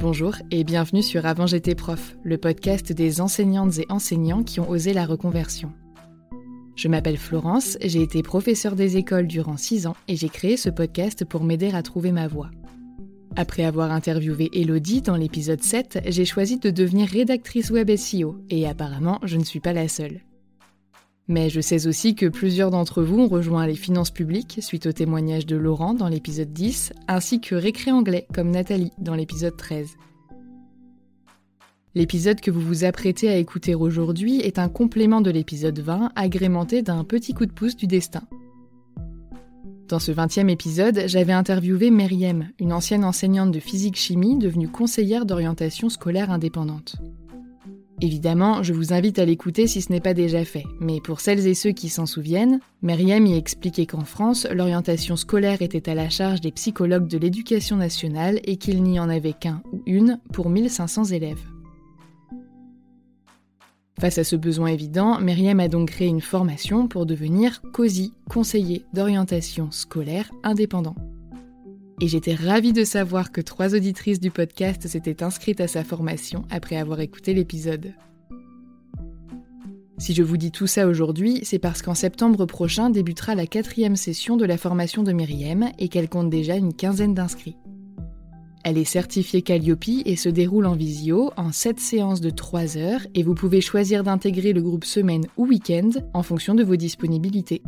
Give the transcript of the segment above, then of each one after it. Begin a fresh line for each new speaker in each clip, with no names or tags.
Bonjour et bienvenue sur Avant j'étais prof, le podcast des enseignantes et enseignants qui ont osé la reconversion. Je m'appelle Florence, j'ai été professeure des écoles durant 6 ans et j'ai créé ce podcast pour m'aider à trouver ma voie. Après avoir interviewé Elodie dans l'épisode 7, j'ai choisi de devenir rédactrice web SEO et apparemment je ne suis pas la seule. Mais je sais aussi que plusieurs d'entre vous ont rejoint les finances publiques suite au témoignage de Laurent dans l'épisode 10, ainsi que Récré Anglais comme Nathalie dans l'épisode 13. L'épisode que vous vous apprêtez à écouter aujourd'hui est un complément de l'épisode 20 agrémenté d'un petit coup de pouce du destin. Dans ce 20e épisode, j'avais interviewé Meriem, une ancienne enseignante de physique-chimie devenue conseillère d'orientation scolaire indépendante. Évidemment, je vous invite à l'écouter si ce n'est pas déjà fait, mais pour celles et ceux qui s'en souviennent, Meriem y expliquait qu'en France, l'orientation scolaire était à la charge des psychologues de l'éducation nationale et qu'il n'y en avait qu'un ou une pour 1500 élèves. Face à ce besoin évident, Myriam a donc créé une formation pour devenir COSI, conseiller d'orientation scolaire indépendant. Et j'étais ravie de savoir que trois auditrices du podcast s'étaient inscrites à sa formation après avoir écouté l'épisode. Si je vous dis tout ça aujourd'hui, c'est parce qu'en septembre prochain débutera la quatrième session de la formation de Myriam et qu'elle compte déjà une quinzaine d'inscrits. Elle est certifiée Calliope et se déroule en visio en 7 séances de 3 heures et vous pouvez choisir d'intégrer le groupe semaine ou week-end en fonction de vos disponibilités.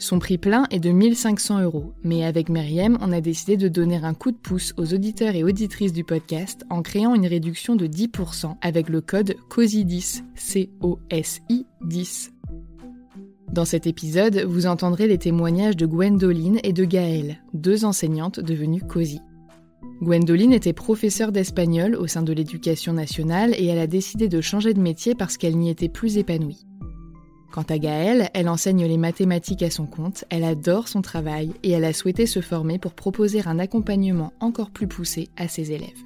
Son prix plein est de 1500 euros, mais avec Myriam, on a décidé de donner un coup de pouce aux auditeurs et auditrices du podcast en créant une réduction de 10% avec le code COSI10, C-O-S-I 10. Dans cet épisode, vous entendrez les témoignages de Gwendoline et de Gaëlle, deux enseignantes devenues COSI. Gwendoline était professeure d'espagnol au sein de l'éducation nationale et elle a décidé de changer de métier parce qu'elle n'y était plus épanouie. Quant à Gaëlle, elle enseigne les mathématiques à son compte, elle adore son travail et elle a souhaité se former pour proposer un accompagnement encore plus poussé à ses élèves.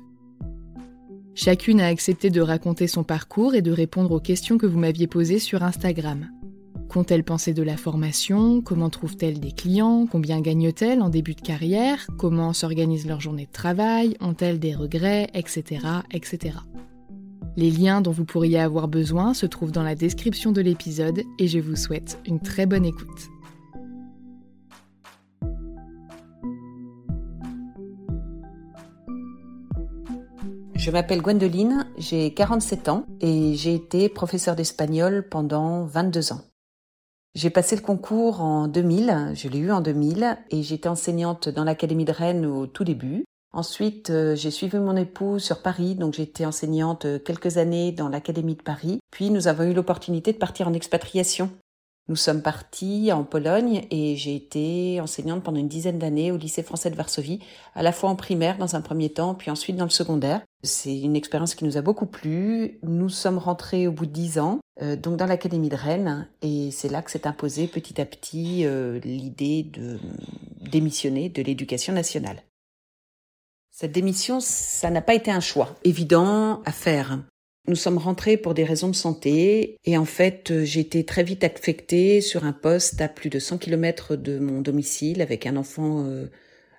Chacune a accepté de raconter son parcours et de répondre aux questions que vous m'aviez posées sur Instagram. Qu'ont-elles pensé de la formation? Comment trouvent-elles des clients? Combien gagnent-elles en début de carrière? Comment s'organise leur journée de travail? Ont-elles des regrets? Etc. etc. Les liens dont vous pourriez avoir besoin se trouvent dans la description de l'épisode et je vous souhaite une très bonne écoute.
Je m'appelle Gwendoline, j'ai 47 ans et j'ai été professeure d'espagnol pendant 22 ans. J'ai passé le concours en 2000, je l'ai eu en 2000, et j'étais enseignante dans l'Académie de Rennes au tout début. Ensuite, euh, j'ai suivi mon époux sur Paris, donc j'étais enseignante euh, quelques années dans l'Académie de Paris. Puis nous avons eu l'opportunité de partir en expatriation. Nous sommes partis en Pologne et j'ai été enseignante pendant une dizaine d'années au lycée français de Varsovie, à la fois en primaire dans un premier temps, puis ensuite dans le secondaire. C'est une expérience qui nous a beaucoup plu. Nous sommes rentrés au bout de dix ans, euh, donc dans l'académie de Rennes, et c'est là que s'est imposée petit à petit euh, l'idée de démissionner de l'éducation nationale. Cette démission, ça n'a pas été un choix évident à faire. Nous sommes rentrés pour des raisons de santé et en fait j'ai été très vite affectée sur un poste à plus de 100 km de mon domicile avec un enfant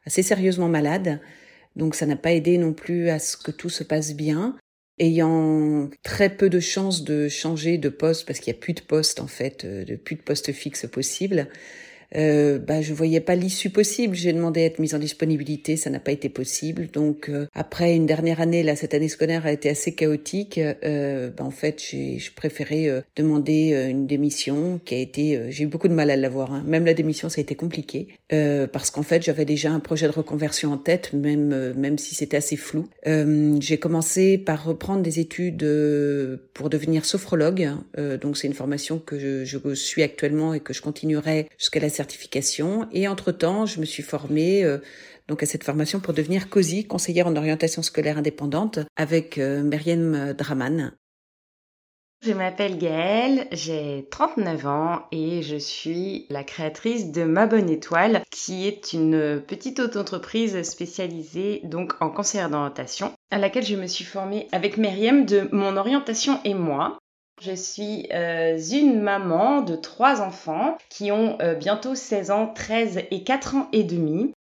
assez sérieusement malade. Donc ça n'a pas aidé non plus à ce que tout se passe bien ayant très peu de chances de changer de poste parce qu'il n'y a plus de poste en fait, euh, de plus de poste fixe possible euh, bah, je voyais pas l'issue possible. J'ai demandé à être mise en disponibilité, ça n'a pas été possible. Donc euh, après une dernière année, là, cette année scolaire a été assez chaotique. Euh, bah, en fait, j'ai préféré euh, demander euh, une démission qui a été. j'ai eu beaucoup de mal à l'avoir. Hein. Même la démission, ça a été compliqué parce qu'en fait, j'avais déjà un projet de reconversion en tête, même même si c'était assez flou. j'ai commencé par reprendre des études pour devenir sophrologue. donc c'est une formation que je, je suis actuellement et que je continuerai jusqu'à la Et entre-temps, je me suis formée euh, donc à cette formation pour devenir COSI, conseillère en orientation scolaire indépendante, avec euh, Draman.
Je m'appelle Gaëlle, j'ai 39 ans et je suis la créatrice de Ma Bonne Étoile, qui est une petite auto-entreprise spécialisée donc en conseillère d'orientation, à laquelle je me suis formée avec Myriam de Mon Orientation et moi. Je suis euh, une maman de trois enfants qui ont euh, bientôt 16 ans, 13 et 4 ans et demi.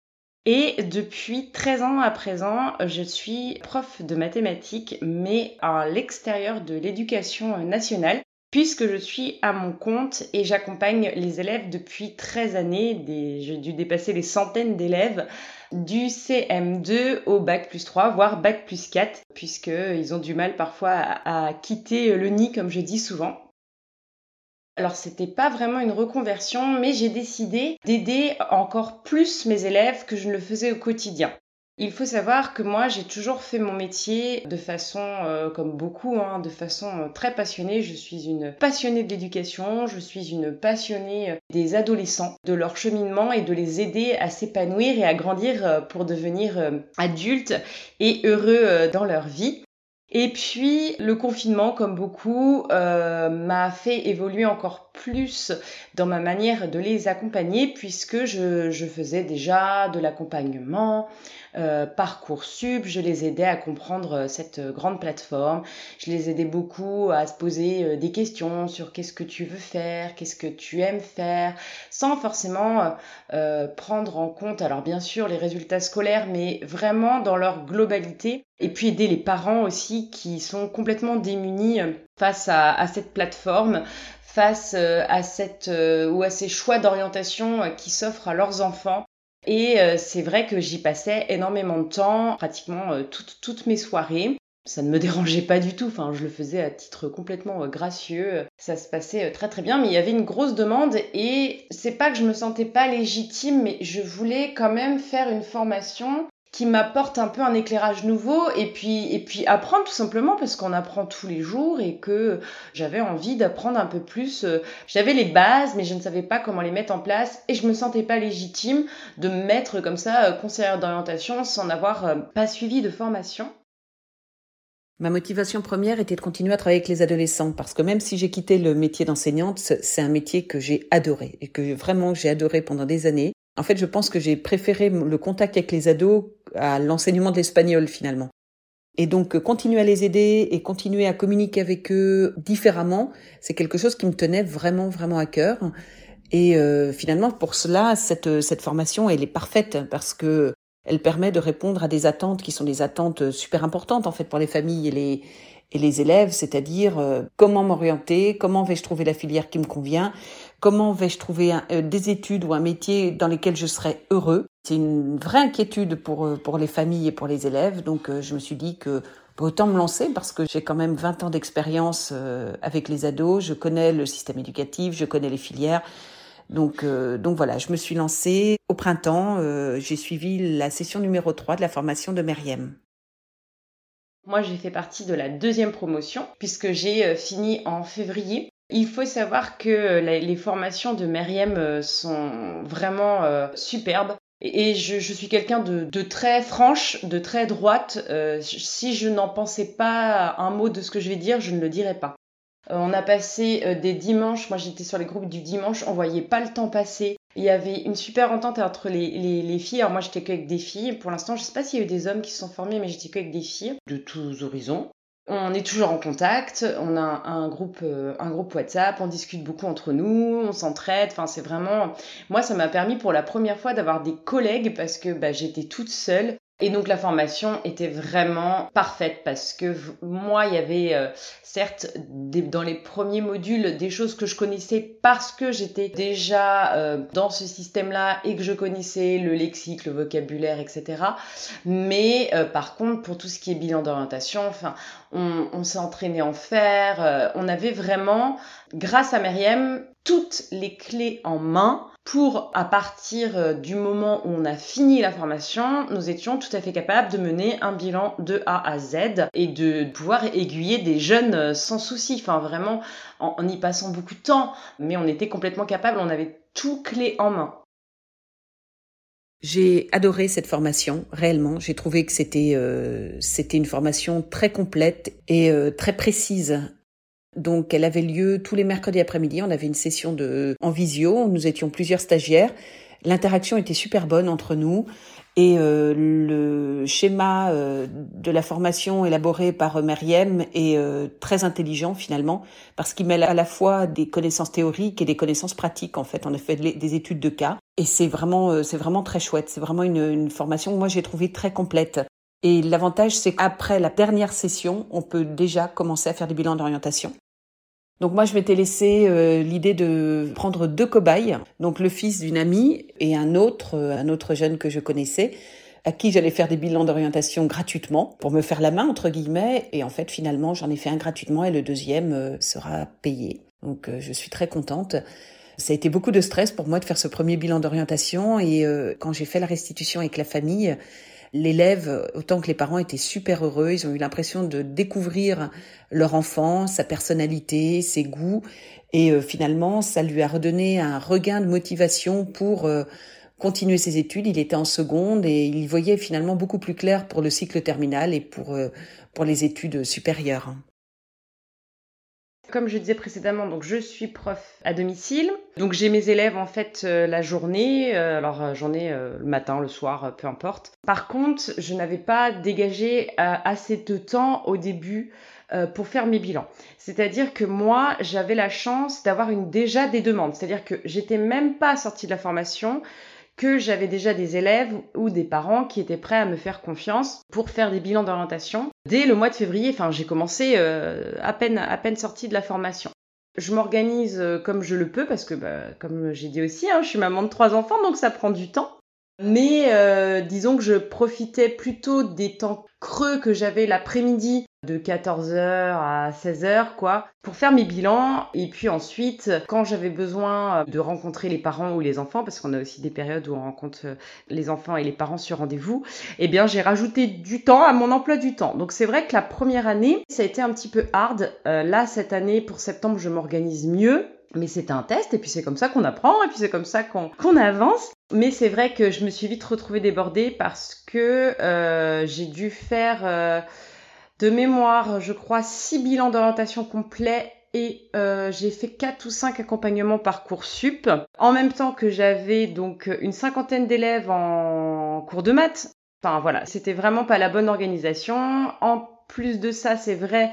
Et depuis 13 ans à présent, je suis prof de mathématiques, mais à l'extérieur de l'éducation nationale, puisque je suis à mon compte et j'accompagne les élèves depuis 13 années. J'ai dû dépasser les centaines d'élèves du CM2 au bac plus 3, voire bac plus 4, puisqu'ils ont du mal parfois à, quitter le nid, comme je dis souvent. Alors c'était pas vraiment une reconversion, mais j'ai décidé d'aider encore plus mes élèves que je ne le faisais au quotidien. Il faut savoir que moi, j'ai toujours fait mon métier de façon, euh, comme beaucoup, hein, de façon euh, très passionnée. Je suis une passionnée de l'éducation, je suis une passionnée euh, des adolescents, de leur cheminement et de les aider à s'épanouir et à grandir pour devenir adultes et heureux dans leur vie. Et puis le confinement, comme beaucoup, m'a fait évoluer encore plus dans ma manière de les accompagner puisque je, faisais déjà de l'accompagnement, euh, Parcoursup, je les aidais à comprendre euh, cette euh, grande plateforme, je les aidais beaucoup à se poser euh, des questions sur qu'est-ce que tu veux faire, qu'est-ce que tu aimes faire, sans forcément euh, prendre en compte, alors bien sûr, les résultats scolaires, mais vraiment dans leur globalité. Et puis aider les parents aussi qui sont complètement démunis face à, cette plateforme, face à cette ou à ces choix d'orientation qui s'offrent à leurs enfants. Et euh, c'est vrai que j'y passais énormément de temps, pratiquement euh, toutes, toutes mes soirées. Ça ne me dérangeait pas du tout, enfin je le faisais à titre complètement euh, gracieux, ça se passait très très bien, mais il y avait une grosse demande et c'est pas que je me sentais pas légitime, mais je voulais quand même faire une formation qui m'apporte un peu un éclairage nouveau et puis et puis apprendre tout simplement parce qu'on apprend tous les jours et que j'avais envie d'apprendre un peu plus euh, j'avais les bases mais je ne savais pas comment les mettre en place et je me sentais pas légitime de me mettre comme ça euh, conseillère d'orientation sans avoir euh, pas suivi de formation.
Ma motivation première était de continuer à travailler avec les adolescents parce que même si j'ai quitté le métier d'enseignante, c'est un métier que j'ai adoré et que vraiment j'ai adoré pendant des années. En fait, je pense que j'ai préféré le contact avec les ados à l'enseignement de l'espagnol finalement. Et donc continuer à les aider et continuer à communiquer avec eux différemment, c'est quelque chose qui me tenait vraiment vraiment à cœur. Et euh, finalement, pour cela, cette, cette formation, elle est parfaite parce que elle permet de répondre à des attentes qui sont des attentes super importantes en fait pour les familles et les et les élèves, c'est-à-dire euh, comment m'orienter, comment vais-je trouver la filière qui me convient, comment vais-je trouver euh, des études ou un métier dans lesquels je serai heureux? C'est une vraie inquiétude pour, euh, pour les familles et pour les élèves, donc je me suis dit que autant me lancer parce que j'ai quand même 20 ans d'expérience avec les ados, je connais le système éducatif, je connais les filières. Donc, donc voilà, je me suis lancée au printemps, j'ai suivi la session numéro 3 de la formation de Meriem.
Moi, j'ai fait partie de la deuxième promotion puisque j'ai euh, fini en février. Il faut savoir que euh, les formations de Meriem euh, sont vraiment superbes. Et je, suis quelqu'un de, très franche, de très droite. si je n'en pensais pas un mot de ce que je vais dire, je ne le dirais pas. on a passé des dimanches, moi j'étais sur les groupes du dimanche, on voyait pas le temps passer. Il y avait une super entente entre les, les, filles. Alors moi, j'étais qu'avec des filles. Pour l'instant, je sais pas s'il y a eu des hommes qui se sont formés, mais j'étais qu'avec des filles de tous horizons. On est toujours en contact, on a un groupe, euh, un groupe WhatsApp, on discute beaucoup entre nous, on s'entraide. Enfin, c'est vraiment. Moi, ça m'a permis pour la première fois d'avoir des collègues parce que bah, j'étais toute seule et donc la formation était vraiment parfaite parce que moi, il y avait euh, certes dans les premiers modules des choses que je connaissais parce que j'étais déjà euh, dans ce système-là et que je connaissais le lexique, le vocabulaire, etc. Mais euh, par contre, pour tout ce qui est bilan d'orientation, enfin, on, on s'est entraîné en faire. on avait vraiment, grâce à Myriam, toutes les clés en main pour, à partir euh, du moment où on a fini la formation, nous étions tout à fait capables de mener un bilan de A à Z et de pouvoir aiguiller des jeunes euh, sans souci, enfin vraiment en, y passant beaucoup de temps, mais on était complètement capable, on avait tout clé en main.
J'ai adoré cette formation, réellement. J'ai trouvé que c'était euh, c'était une formation très complète et très précise donc elle avait lieu tous les mercredis après-midi. On avait une session de en visio. Nous étions plusieurs stagiaires. L'interaction était super bonne entre nous et euh, le schéma euh, de la formation élaboré par Meriem est euh, très intelligent finalement parce qu'il mêle à la fois des connaissances théoriques et des connaissances pratiques. En fait, on a fait des études de cas et c'est vraiment c'est vraiment très chouette. C'est vraiment une, une formation que moi j'ai trouvé très complète. Et l'avantage, c'est qu'après la dernière session, on peut déjà commencer à faire des bilans d'orientation. Donc moi, je m'étais laissé euh, l'idée de prendre deux cobayes, donc le fils d'une amie et un autre, euh, un autre jeune que je connaissais, à qui j'allais faire des bilans d'orientation gratuitement pour me faire la main entre guillemets. Et en fait, finalement, j'en ai fait un gratuitement et le deuxième euh, sera payé. Donc je suis très contente. Ça a été beaucoup de stress pour moi de faire ce premier bilan d'orientation et quand j'ai fait la restitution avec la famille, l'élève, autant que les parents, étaient super heureux. Ils ont eu l'impression de découvrir leur enfant, sa personnalité, ses goûts. Et euh, finalement, ça lui a redonné un regain de motivation pour euh, continuer ses études. Il était en seconde et il voyait finalement beaucoup plus clair pour le cycle terminal et pour, euh, pour les études supérieures.
Comme je disais précédemment, donc je suis prof à domicile. Donc j'ai mes élèves en fait euh, la journée, euh, alors euh, j'en ai le matin, le soir, peu importe. Par contre, je n'avais pas dégagé assez de temps au début pour faire mes bilans. C'est-à-dire que moi, j'avais la chance d'avoir une déjà des demandes. C'est-à-dire que j'étais même pas sortie de la formation que j'avais déjà des élèves ou des parents qui étaient prêts à me faire confiance pour faire des bilans d'orientation. Dès le mois de février, enfin j'ai commencé euh, à peine à peine sortie de la formation. Je m'organise euh, comme je le peux parce que, bah, comme j'ai dit aussi, hein, je suis maman de trois enfants, donc ça prend du temps. Mais euh, disons que je profitais plutôt des temps creux que j'avais l'après-midi de 14h à 16h quoi pour faire mes bilans. Et puis ensuite quand j'avais besoin de rencontrer les parents ou les enfants parce qu'on a aussi des périodes où on rencontre les enfants et les parents sur rendez-vous eh bien j'ai rajouté du temps à mon emploi du temps. Donc c'est vrai que la première année ça a été un petit peu hard. Euh, là cette année pour septembre je m'organise mieux. Mais c'est un test et puis c'est comme ça qu'on apprend et puis c'est comme ça qu'on avance. Mais c'est vrai que je me suis vite retrouvée débordée parce que euh, j'ai dû faire euh, de mémoire, je crois, six bilans d'orientation complets et euh, j'ai fait quatre ou cinq accompagnements par cours sup en même temps que j'avais donc une cinquantaine d'élèves en cours de maths. Enfin voilà, c'était vraiment pas la bonne organisation. En plus de ça, c'est vrai,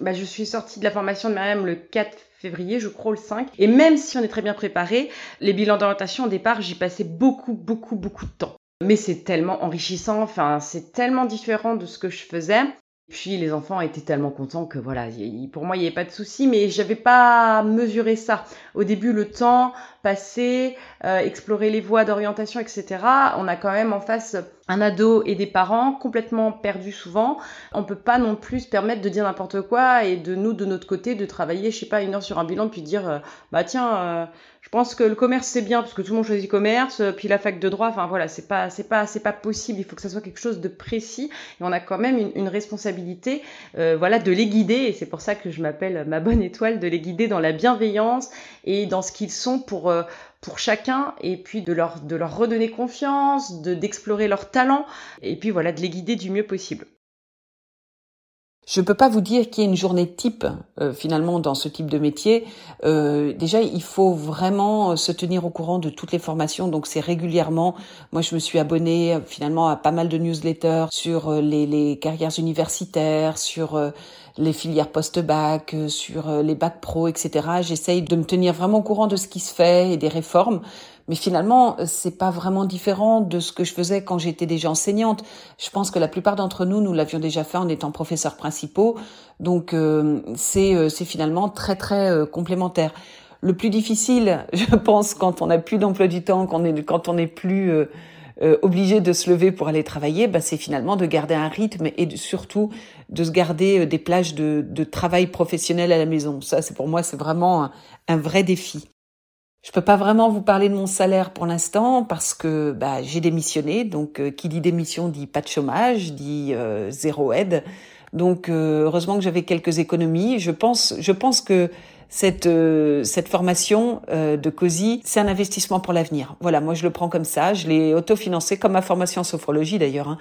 bah, je suis sortie de la formation de Myriam le 4 février, je crois le 5. Et même si on est très bien préparé, les bilans d'orientation au départ, j'y passais beaucoup, beaucoup, beaucoup de temps. Mais c'est tellement enrichissant, enfin, c'est tellement différent de ce que je faisais. Puis les enfants étaient tellement contents que voilà, pour moi il n'y avait pas de souci, mais j'avais pas mesuré ça. Au début, le temps passé, euh, explorer les voies d'orientation, etc. On a quand même en face un ado et des parents complètement perdus souvent. On peut pas non plus se permettre de dire n'importe quoi et de nous de notre côté de travailler, je sais pas, une heure sur un bilan puis dire euh, bah tiens. Euh, pense que le commerce c'est bien parce que tout le monde choisit commerce, puis la fac de droit, enfin voilà, c'est pas c'est pas c'est pas possible. Il faut que ça soit quelque chose de précis et on a quand même une, une responsabilité, euh, voilà, de les guider et c'est pour ça que je m'appelle ma bonne étoile, de les guider dans la bienveillance et dans ce qu'ils sont pour euh, pour chacun et puis de leur de leur redonner confiance, de d'explorer leurs talents et puis voilà de les guider du mieux possible.
Je ne peux pas vous dire qu'il y a une journée type euh, finalement dans ce type de métier. Euh, déjà, il faut vraiment se tenir au courant de toutes les formations. Donc c'est régulièrement. Moi, je me suis abonnée finalement à pas mal de newsletters sur les, les carrières universitaires, sur les filières post-bac, sur les bacs pro, etc. J'essaye de me tenir vraiment au courant de ce qui se fait et des réformes. Mais finalement, c'est pas vraiment différent de ce que je faisais quand j'étais déjà enseignante. Je pense que la plupart d'entre nous, nous l'avions déjà fait en étant professeurs principaux. Donc euh, c'est euh, finalement très très euh, complémentaire. Le plus difficile, je pense, quand on n'a plus d'emploi du temps, quand on est quand on n'est plus obligé de se lever pour aller travailler, bah, c'est finalement de garder un rythme et surtout de se garder des plages de, de travail professionnel à la maison. Ça, c'est pour moi, c'est vraiment un vrai défi. Je peux pas vraiment vous parler de mon salaire pour l'instant parce que bah, j'ai démissionné. Donc, euh, qui dit démission dit pas de chômage, dit euh, zéro aide. Donc, euh, heureusement que j'avais quelques économies. Je pense, je pense que cette euh, cette formation euh, de COSI, c'est un investissement pour l'avenir. Voilà, moi je le prends comme ça. Je l'ai autofinancé comme ma formation en sophrologie d'ailleurs. Hein.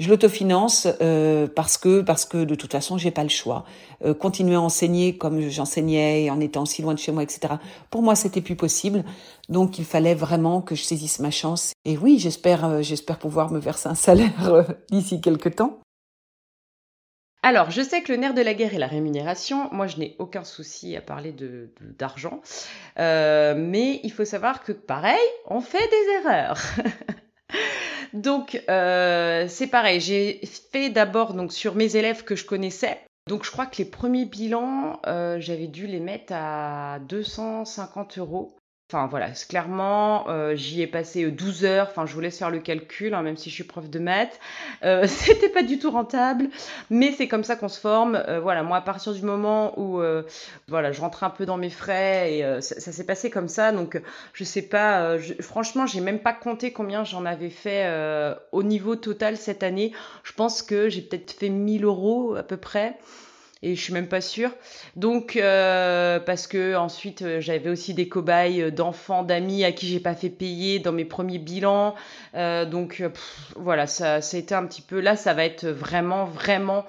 Je l'autofinance euh, parce que parce que de toute façon j'ai pas le choix. continuer à enseigner comme j'enseignais en étant si loin de chez moi, etc. Pour moi c'était plus possible. Donc il fallait vraiment que je saisisse ma chance. Et oui, j'espère j'espère pouvoir me verser un salaire d'ici quelques temps.
Alors, je sais que le nerf de la guerre est la rémunération. Moi, je n'ai aucun souci à parler d'argent. Euh, mais il faut savoir que, pareil, on fait des erreurs. donc, euh, c'est pareil. J'ai fait d'abord sur mes élèves que je connaissais. Donc, je crois que les premiers bilans, euh, j'avais dû les mettre à 250 euros. Enfin voilà, clairement, euh, j'y ai passé 12 euh, heures. Enfin, je vous laisse faire le calcul, hein, même si je suis prof de maths. Euh, C'était pas du tout rentable, mais c'est comme ça qu'on se forme. Euh, voilà, moi, à partir du moment où, voilà, je rentrais un peu dans mes frais et ça, ça s'est passé comme ça. Donc, je sais pas. Je, franchement, j'ai même pas compté combien j'en avais fait au niveau total cette année. Je pense que j'ai peut-être fait 1000 euros à peu près et je suis même pas sûre. Donc euh, parce que ensuite euh, j'avais aussi des cobayes euh, d'enfants, d'amis à qui j'ai pas fait payer dans mes premiers bilans. donc voilà, ça, été un petit peu là, ça va être vraiment vraiment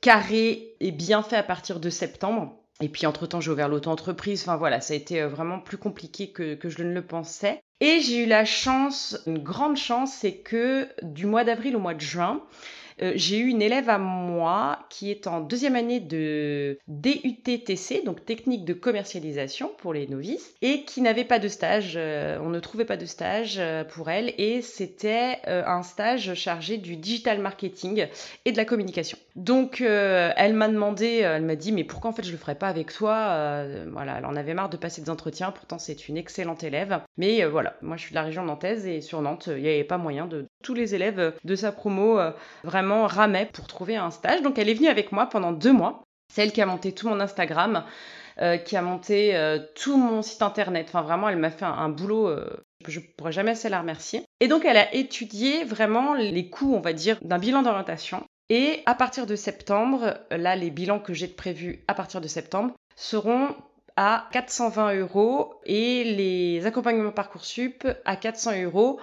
carré et bien fait à partir de septembre. Et puis entre-temps, j'ai ouvert l'auto-entreprise. Enfin voilà, ça a été vraiment plus compliqué que, que je ne le pensais. Et j'ai eu la chance, une grande chance, c'est que du mois d'avril au mois de juin, euh, j'ai eu une élève à moi qui est en deuxième année de DUTTC, donc technique de commercialisation pour les novices, et qui n'avait pas de stage. Euh, on ne trouvait pas de stage euh, pour elle, et c'était un stage chargé du digital marketing et de la communication. Donc, elle m'a demandé, elle m'a dit, mais pourquoi en fait je le ferais pas avec toi Voilà, elle en avait marre de passer des entretiens. Pourtant, c'est une excellente élève, mais voilà, moi je suis de la région nantaise et sur Nantes, il n'y avait pas moyen de tous les élèves de sa promo vraiment ramait pour trouver un stage. Donc elle est venue avec moi pendant deux mois. C'est elle qui a monté tout mon Instagram, euh, qui a monté euh, tout mon site internet. Enfin vraiment, elle m'a fait un, boulot. Euh, je ne pourrais jamais assez la remercier. Et donc elle a étudié vraiment les coûts, on va dire, d'un bilan d'orientation. Et à partir de septembre, là les bilans que j'ai prévus à partir de septembre seront à 420 euros et les accompagnements Parcoursup à 400 euros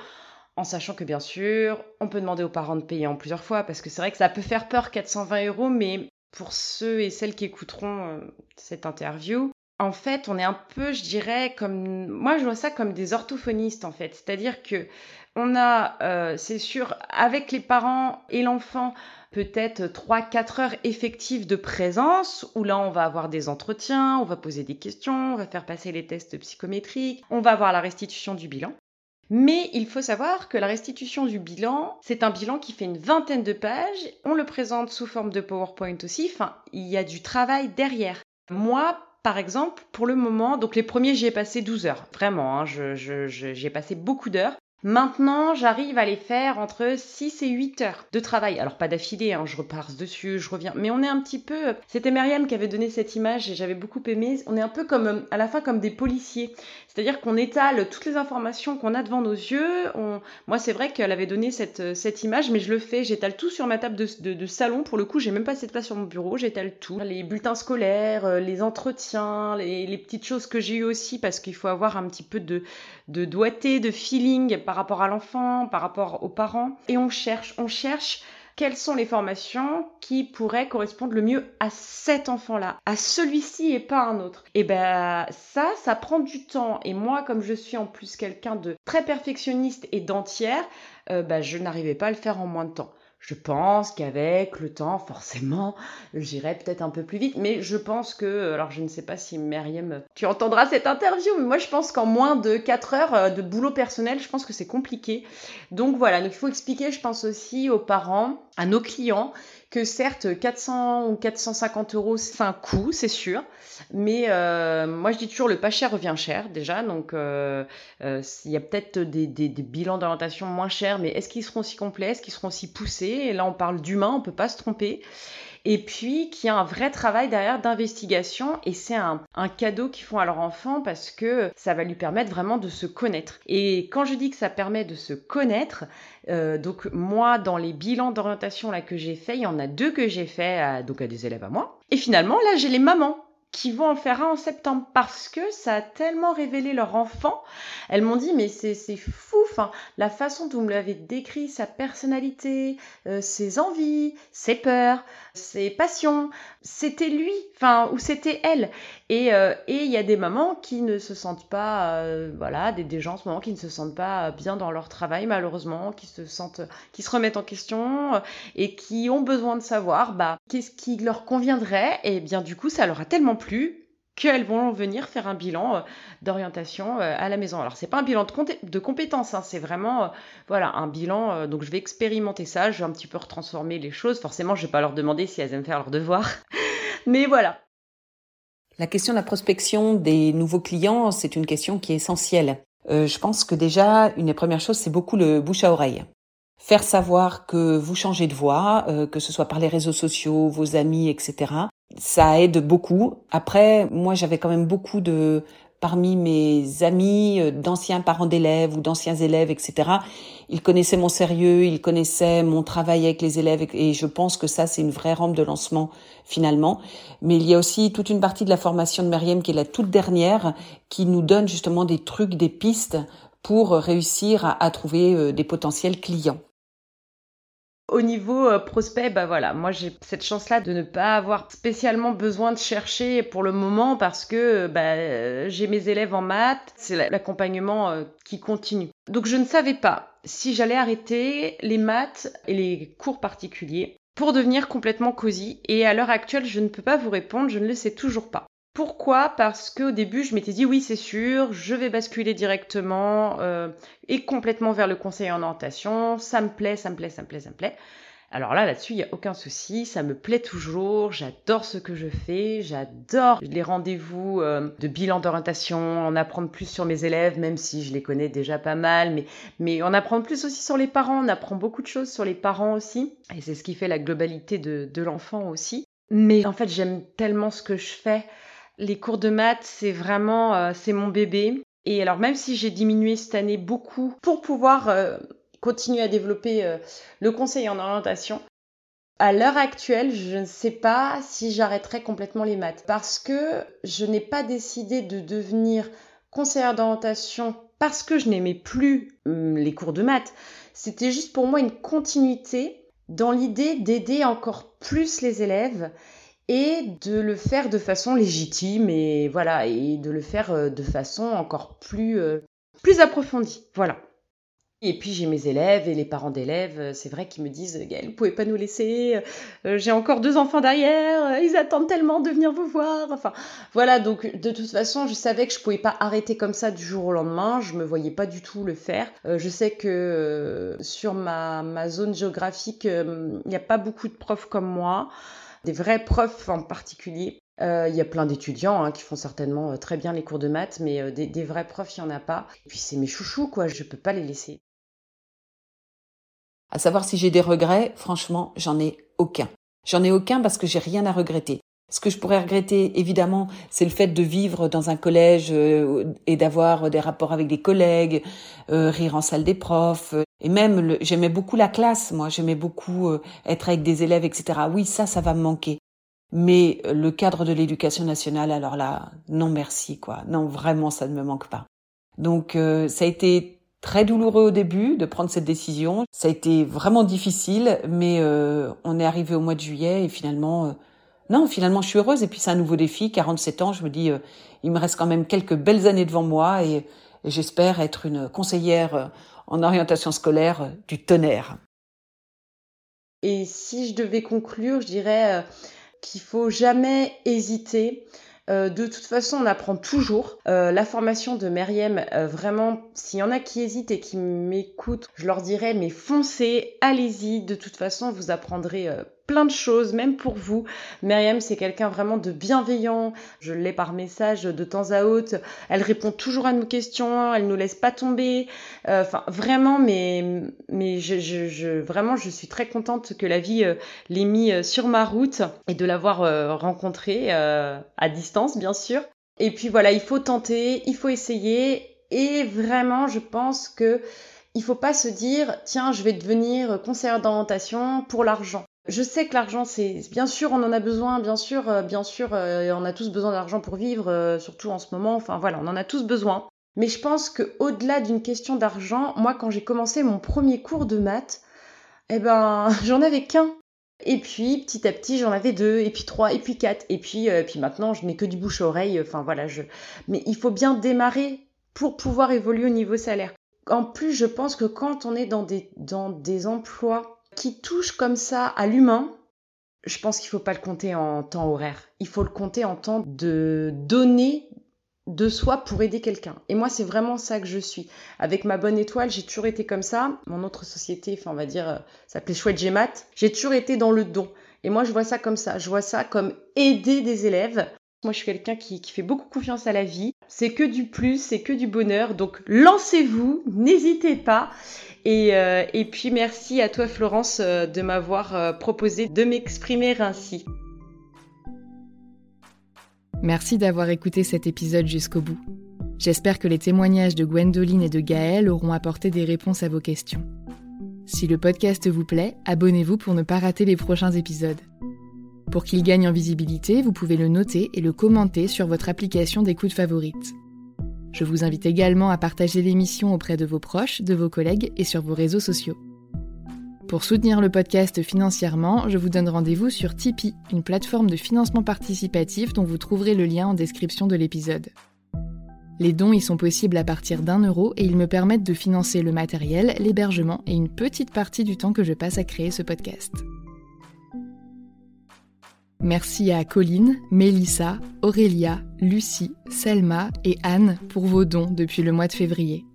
en sachant que bien sûr, on peut demander aux parents de payer en plusieurs fois, parce que c'est vrai que ça peut faire peur 420 euros, mais pour ceux et celles qui écouteront euh, cette interview, en fait, on est un peu, je dirais, comme moi, je vois ça comme des orthophonistes, en fait. C'est-à-dire que on a, euh, c'est sûr, avec les parents et l'enfant, peut-être 3-4 heures effectives de présence, où là, on va avoir des entretiens, on va poser des questions, on va faire passer les tests psychométriques, on va avoir la restitution du bilan. Mais il faut savoir que la restitution du bilan, c'est un bilan qui fait une vingtaine de pages. On le présente sous forme de PowerPoint aussi. Enfin, il y a du travail derrière. Moi, par exemple, pour le moment, donc les premiers, j'y ai passé 12 heures. Vraiment, hein, j'ai passé beaucoup d'heures. Maintenant, j'arrive à les faire entre 6 et 8 heures de travail. Alors pas d'affilée, hein, je repars dessus, je reviens. Mais on est un petit peu... C'était Myriam qui avait donné cette image et j'avais beaucoup aimé. On est un peu comme, à la fin, comme des policiers. C'est-à-dire qu'on étale toutes les informations qu'on a devant nos yeux. Moi, c'est vrai qu'elle avait donné cette, cette image, mais je le fais. J'étale tout sur ma table de, salon. Pour le coup, j'ai même pas cette place sur mon bureau. J'étale tout. Les bulletins scolaires, euh, les entretiens, les, les petites choses que j'ai eues aussi, parce qu'il faut avoir un petit peu de, de doigté, de feeling par rapport à l'enfant, par rapport aux parents. Et on cherche, on cherche quelles sont les formations qui pourraient correspondre le mieux à cet enfant-là, à celui-ci et pas un autre. Et ben ça, ça prend du temps. Et moi, comme je suis en plus quelqu'un de très perfectionniste et d'entière, euh, ben, je n'arrivais pas à le faire en moins de temps. Je pense qu'avec le temps, forcément, j'irai peut-être un peu plus vite, mais je pense que, alors je ne sais pas si Myriam, tu entendras cette interview, mais moi je pense qu'en moins de 4 heures euh, de boulot personnel, je pense que c'est compliqué. Donc voilà, donc il faut expliquer, je pense aussi aux parents, à nos clients, que certes 400 ou 450 euros c'est un coût, c'est sûr, mais euh, moi je dis toujours le pas cher revient cher déjà, donc euh, euh, il y a peut-être des, des, bilans d'orientation moins chers, mais est-ce qu'ils seront aussi complets, est-ce qu'ils seront aussi poussés? Et là on parle d'humain, on peut pas se tromper et puis qu'il a un vrai travail derrière d'investigation et c'est un, cadeau qu'ils font à leur enfant parce que ça va lui permettre vraiment de se connaître. Et quand je dis que ça permet de se connaître, euh, donc moi dans les bilans d'orientation là que j'ai fait, il y en a deux que j'ai fait donc à des élèves à moi. Et finalement là j'ai les mamans qui vont en faire un en septembre parce que ça a tellement révélé leur enfant. Elles m'ont dit mais c'est fou, la façon dont vous me l'avez décrit, sa personnalité, euh, ses envies, ses peurs, ses passions, c'était lui, enfin ou c'était elle. Et euh, et il y a des mamans qui ne se sentent pas, euh, voilà, des, des gens en ce moment qui ne se sentent pas bien dans leur travail malheureusement, qui se sentent, qui se remettent en question et qui ont besoin de savoir bah qu'est-ce qui leur conviendrait. Et bien du coup ça leur a tellement plus qu'elles vont venir faire un bilan euh, d'orientation euh, à la maison. Alors c'est pas un bilan de, compétences, hein, c'est vraiment euh, voilà un bilan. donc je vais expérimenter ça, je vais un petit peu retransformer les choses. Forcément, je vais pas leur demander si elles aiment faire leurs devoirs, mais voilà.
La question de la prospection des nouveaux clients, c'est une question qui est essentielle. je pense que déjà une des premières choses, c'est beaucoup le bouche à oreille faire savoir que vous changez de voix, que ce soit par les réseaux sociaux, vos amis, etc ça aide beaucoup. Après, moi, j'avais quand même beaucoup de parmi mes amis, euh, d'anciens parents d'élèves ou d'anciens élèves, etc. Ils connaissaient mon sérieux, ils connaissaient mon travail avec les élèves et je pense que ça, c'est une vraie rampe de lancement finalement. Mais il y a aussi toute une partie de la formation de Meriem qui est la toute dernière, qui nous donne justement des trucs, des pistes pour réussir à, à trouver euh, des potentiels clients.
Au niveau euh, prospect, bah voilà, moi j'ai cette chance-là de ne pas avoir spécialement besoin de chercher pour le moment parce que bah, j'ai mes élèves en maths, c'est l'accompagnement euh, qui continue. Donc je ne savais pas si j'allais arrêter les maths et les cours particuliers pour devenir complètement cosy. Et à l'heure actuelle, je ne peux pas vous répondre, je ne le sais toujours pas. Pourquoi? Parce qu'au début, je m'étais dit oui, c'est sûr, je vais basculer directement euh, et complètement vers le conseil en orientation. Ça me plaît, ça me plaît, ça me plaît, ça me plaît. Alors là, là-dessus, il n'y a aucun souci, ça me plaît toujours, j'adore ce que je fais, j'adore les rendez-vous euh, de bilan d'orientation, en apprendre plus sur mes élèves, même si je les connais déjà pas mal, mais, mais en apprendre plus aussi sur les parents, on apprend beaucoup de choses sur les parents aussi, et c'est ce qui fait la globalité de l'enfant aussi. Mais en fait, j'aime tellement ce que je fais les cours de maths, c'est vraiment, euh, c'est mon bébé. Et alors même si j'ai diminué cette année beaucoup pour pouvoir euh, continuer à développer euh, le conseil en orientation, à l'heure actuelle, je ne sais pas si j'arrêterai complètement les maths parce que je n'ai pas décidé de devenir conseillère d'orientation parce que je n'aimais plus hum, les cours de maths. C'était juste pour moi une continuité dans l'idée d'aider encore plus les élèves et de le faire de façon légitime et voilà et de le faire euh, de façon encore plus euh, plus approfondie voilà et puis j'ai mes élèves et les parents d'élèves, euh, c'est vrai qu'ils me disent Gaëlle, vous pouvez pas nous laisser, j'ai encore deux enfants derrière, ils attendent tellement de venir vous voir. Enfin voilà, donc de toute façon, je savais que je pouvais pas arrêter comme ça du jour au lendemain, je me voyais pas du tout le faire. je sais que sur ma, ma zone géographique, il n'y a pas beaucoup de profs comme moi des vrais profs en particulier. Euh, il y a plein d'étudiants hein, qui font certainement euh, très bien les cours de maths, mais euh, des, vrais profs, il n'y en a pas. Et puis c'est mes chouchous, quoi, je ne peux pas les laisser.
À savoir si j'ai des regrets, franchement, j'en ai aucun. J'en ai aucun parce que j'ai rien à regretter. Ce que je pourrais regretter, évidemment, c'est le fait de vivre dans un collège et d'avoir des rapports avec des collègues, rire en salle des profs, et même, j'aimais beaucoup la classe, moi, j'aimais beaucoup euh, être avec des élèves, etc. Oui, ça, ça va me manquer. Mais euh, le cadre de l'éducation nationale, alors là, non merci, quoi. Non, vraiment, ça ne me manque pas. Donc, euh, ça a été très douloureux au début de prendre cette décision. Ça a été vraiment difficile, mais euh, on est arrivé au mois de juillet et finalement, euh, non, finalement, je suis heureuse. Et puis c'est un nouveau défi, 47 ans. Je me dis, euh, il me reste quand même quelques belles années devant moi et, et j'espère être une conseillère en orientation scolaire du tonnerre.
Et si je devais conclure, je dirais qu'il faut jamais hésiter euh, de toute façon, on apprend toujours. Euh, la formation de Meriem, euh, vraiment, s'il y en a qui hésitent et qui m'écoutent, je leur dirais, mais foncez, allez-y. De toute façon, vous apprendrez plein de choses, même pour vous. Myriam, c'est quelqu'un vraiment de bienveillant. Je l'ai par message de temps à autre. Elle répond toujours à nos questions. Elle nous laisse pas tomber. Euh, enfin, vraiment, mais, mais je, je, vraiment, je suis très contente que la vie euh, l'ait mis euh, sur ma route et de l'avoir rencontrée à distance, bien sûr. Et puis voilà, il faut tenter, il faut essayer. Et vraiment, je pense que il faut pas se dire tiens je vais devenir conseillère d'orientation pour l'argent je sais que l'argent, c'est bien sûr, on en a besoin, bien sûr, euh, bien sûr, euh, on a tous besoin d'argent pour vivre, euh, surtout en ce moment. Enfin voilà, on en a tous besoin. Mais je pense que au-delà d'une question d'argent, moi, quand j'ai commencé mon premier cours de maths, eh ben, j'en avais qu'un. Et puis petit à petit, j'en avais deux, et puis trois, et puis quatre, et puis, puis maintenant, je n'ai que du bouche à oreille. Enfin voilà, je. Mais il faut bien démarrer pour pouvoir évoluer au niveau salaire. En plus, je pense que quand on est dans des, dans des emplois qui touche comme ça à l'humain, je pense qu'il ne faut pas le compter en temps horaire. Il faut le compter en temps de donner de soi pour aider quelqu'un. Et moi, c'est vraiment ça que je suis. Avec ma bonne étoile, j'ai toujours été comme ça. Mon autre société, enfin, on va dire, euh, s'appelait Chouette Gémat. J'ai toujours été dans le don. Et moi, je vois ça comme ça. Je vois ça comme aider des élèves. Moi, je suis quelqu'un qui, fait beaucoup confiance à la vie. C'est que du plus, c'est que du bonheur. Donc, lancez-vous, n'hésitez pas. Et, euh, et, puis merci à toi Florence euh, de m'avoir euh, proposé de m'exprimer ainsi.
Merci d'avoir écouté cet épisode jusqu'au bout. J'espère que les témoignages de Gwendoline et de Gaël auront apporté des réponses à vos questions. Si le podcast vous plaît, abonnez-vous pour ne pas rater les prochains épisodes. Pour qu'il gagne en visibilité, vous pouvez le noter et le commenter sur votre application d'écoute favorite. Je vous invite également à partager l'émission auprès de vos proches, de vos collègues et sur vos réseaux sociaux. Pour soutenir le podcast financièrement, je vous donne rendez-vous sur Tipeee, une plateforme de financement participatif dont vous trouverez le lien en description de l'épisode. Les dons y sont possibles à partir d'un euro et ils me permettent de financer le matériel, l'hébergement et une petite partie du temps que je passe à créer ce podcast. Merci à Colline, Mélissa, Aurélia, Lucie, Selma et Anne pour vos dons depuis le mois de février.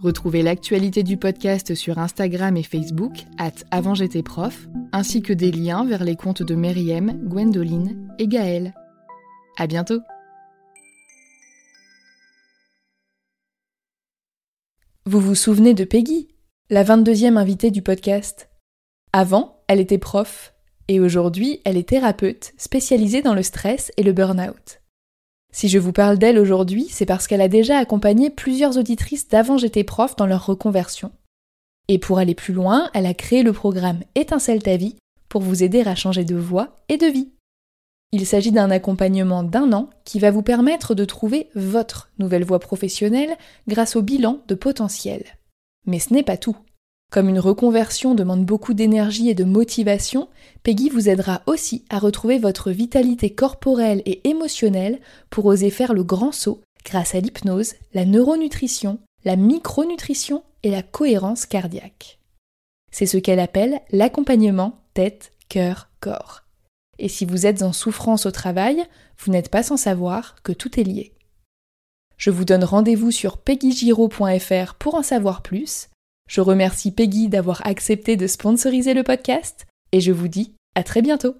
Retrouvez l'actualité du podcast sur Instagram et Facebook, at avant ainsi que des liens vers les comptes de Meriem, Gwendoline et Gaëlle. À bientôt! Vous vous souvenez de Peggy, la 22e invitée du podcast? Avant, elle était prof, et aujourd'hui elle est thérapeute spécialisée dans le stress et le burn-out. Si je vous parle d'elle aujourd'hui, c'est parce qu'elle a déjà accompagné plusieurs auditrices d'avant j'étais prof dans leur reconversion. Et pour aller plus loin, elle a créé le programme Étincelle ta vie pour vous aider à changer de voie et de vie. Il s'agit d'un accompagnement d'un an qui va vous permettre de trouver votre nouvelle voie professionnelle grâce au bilan de potentiel. Mais ce n'est pas tout. Comme une reconversion demande beaucoup d'énergie et de motivation, Peggy vous aidera aussi à retrouver votre vitalité corporelle et émotionnelle pour oser faire le grand saut grâce à l'hypnose, la neuronutrition, la micronutrition et la cohérence cardiaque. C'est ce qu'elle appelle l'accompagnement tête, cœur, corps. Et si vous êtes en souffrance au travail, vous n'êtes pas sans savoir que tout est lié. Je vous donne rendez-vous sur peggygiro.fr pour en savoir plus je remercie Peggy d'avoir accepté de sponsoriser le podcast et je vous dis à très bientôt.